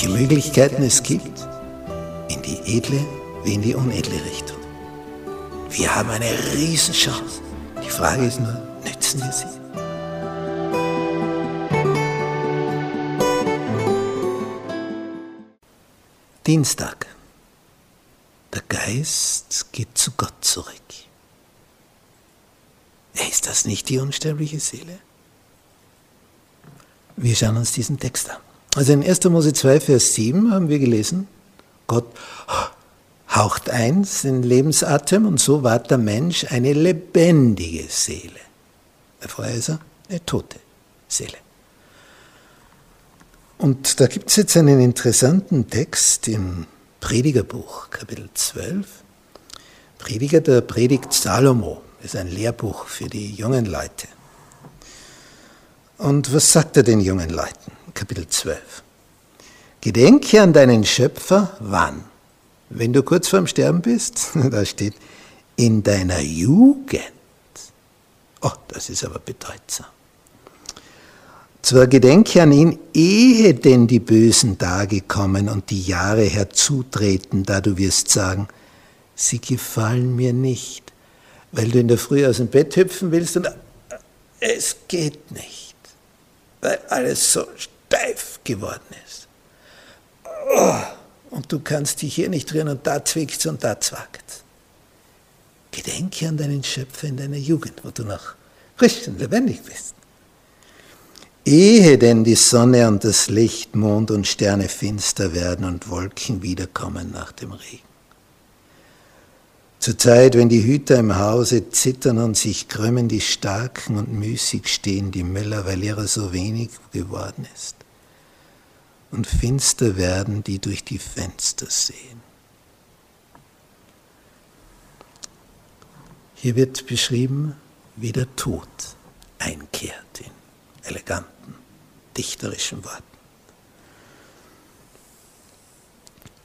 welche Möglichkeiten es gibt, in die edle wie in die unedle Richtung. Wir haben eine Riesenchance. Die Frage ist nur, nützen wir sie? Dienstag. Der Geist geht zu Gott zurück. Ist das nicht die unsterbliche Seele? Wir schauen uns diesen Text an. Also in 1. Mose 2, Vers 7 haben wir gelesen, Gott haucht ein den Lebensatem und so ward der Mensch eine lebendige Seele. Vorher ist er eine tote Seele. Und da gibt es jetzt einen interessanten Text im Predigerbuch, Kapitel 12. Prediger, der predigt Salomo, ist ein Lehrbuch für die jungen Leute. Und was sagt er den jungen Leuten? Kapitel 12. Gedenke an deinen Schöpfer, wann? Wenn du kurz vorm Sterben bist, da steht, in deiner Jugend. Oh, das ist aber bedeutsam. Zwar gedenke an ihn, ehe denn die bösen Tage kommen und die Jahre herzutreten, da du wirst sagen, sie gefallen mir nicht, weil du in der Früh aus dem Bett hüpfen willst und es geht nicht, weil alles so steif geworden ist. Oh, und du kannst dich hier nicht rühren und da zwickt's und da zwackt's. Gedenke an deinen Schöpfer in deiner Jugend, wo du noch frisch und lebendig bist. Ehe denn die Sonne und das Licht, Mond und Sterne finster werden und Wolken wiederkommen nach dem Regen. Zur Zeit, wenn die Hüter im Hause zittern und sich krümmen die Starken und müßig stehen die Müller, weil ihrer so wenig geworden ist. Und finster werden, die durch die Fenster sehen. Hier wird beschrieben, wie der Tod einkehrt in eleganten, dichterischen Worten.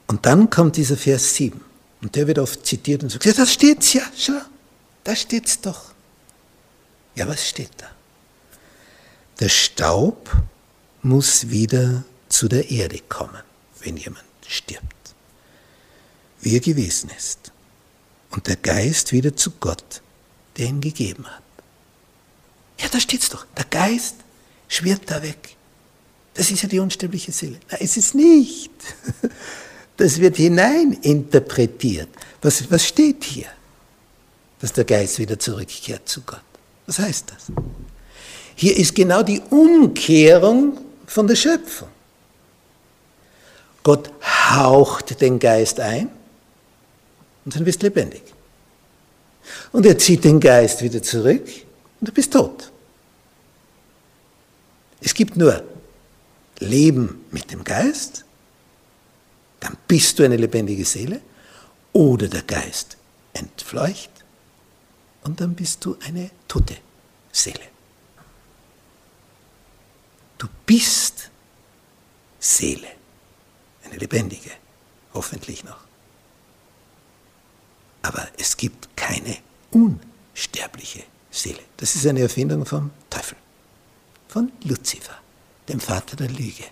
Und dann kommt dieser Vers 7. Und der wird oft zitiert und sagt, ja, das steht's ja, schau, da steht's doch. Ja, was steht da? Der Staub muss wieder zu der Erde kommen, wenn jemand stirbt, wie er gewesen ist. Und der Geist wieder zu Gott, der ihn gegeben hat. Ja, da steht's doch. Der Geist schwirrt da weg. Das ist ja die unsterbliche Seele. Nein, ist es nicht. Das wird hineininterpretiert. Was, was steht hier? Dass der Geist wieder zurückkehrt zu Gott. Was heißt das? Hier ist genau die Umkehrung von der Schöpfung. Gott haucht den Geist ein und dann bist du lebendig. Und er zieht den Geist wieder zurück und du bist tot. Es gibt nur Leben mit dem Geist dann bist du eine lebendige Seele oder der Geist entfleucht und dann bist du eine tote Seele. Du bist Seele, eine lebendige, hoffentlich noch. Aber es gibt keine unsterbliche Seele. Das ist eine Erfindung vom Teufel, von Luzifer, dem Vater der Lüge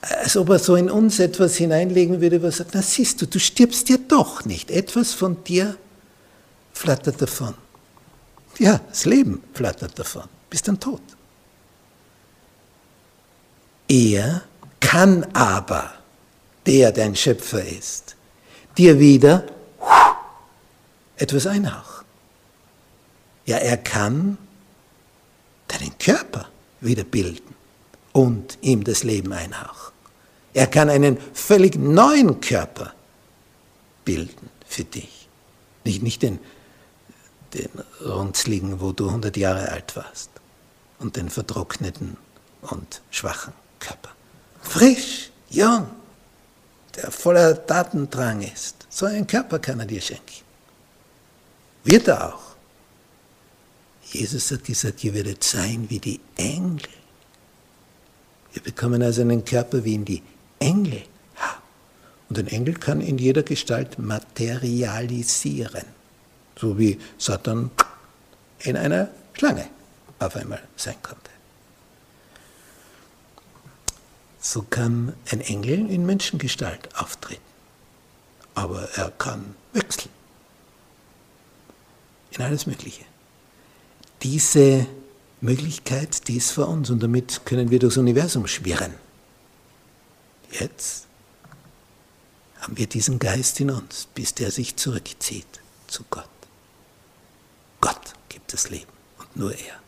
als ob er so in uns etwas hineinlegen würde, er sagt, na siehst du, du stirbst ja doch nicht. Etwas von dir flattert davon. Ja, das Leben flattert davon. Bist dann tot. Er kann aber, der dein Schöpfer ist, dir wieder etwas einhauchen. Ja, er kann deinen Körper wieder bilden und ihm das Leben einhauchen. Er kann einen völlig neuen Körper bilden für dich. Nicht, nicht den, den runzligen, wo du 100 Jahre alt warst und den vertrockneten und schwachen Körper. Frisch, jung, der voller Datendrang ist. So einen Körper kann er dir schenken. Wird er auch. Jesus hat gesagt, ihr werdet sein wie die Engel. Wir bekommen also einen Körper, wie ihn die Engel haben. Und ein Engel kann in jeder Gestalt materialisieren. So wie Satan in einer Schlange auf einmal sein konnte. So kann ein Engel in Menschengestalt auftreten. Aber er kann wechseln. In alles Mögliche. Diese Möglichkeit, die ist vor uns und damit können wir durchs Universum schwirren. Jetzt haben wir diesen Geist in uns, bis der sich zurückzieht zu Gott. Gott gibt das Leben und nur er.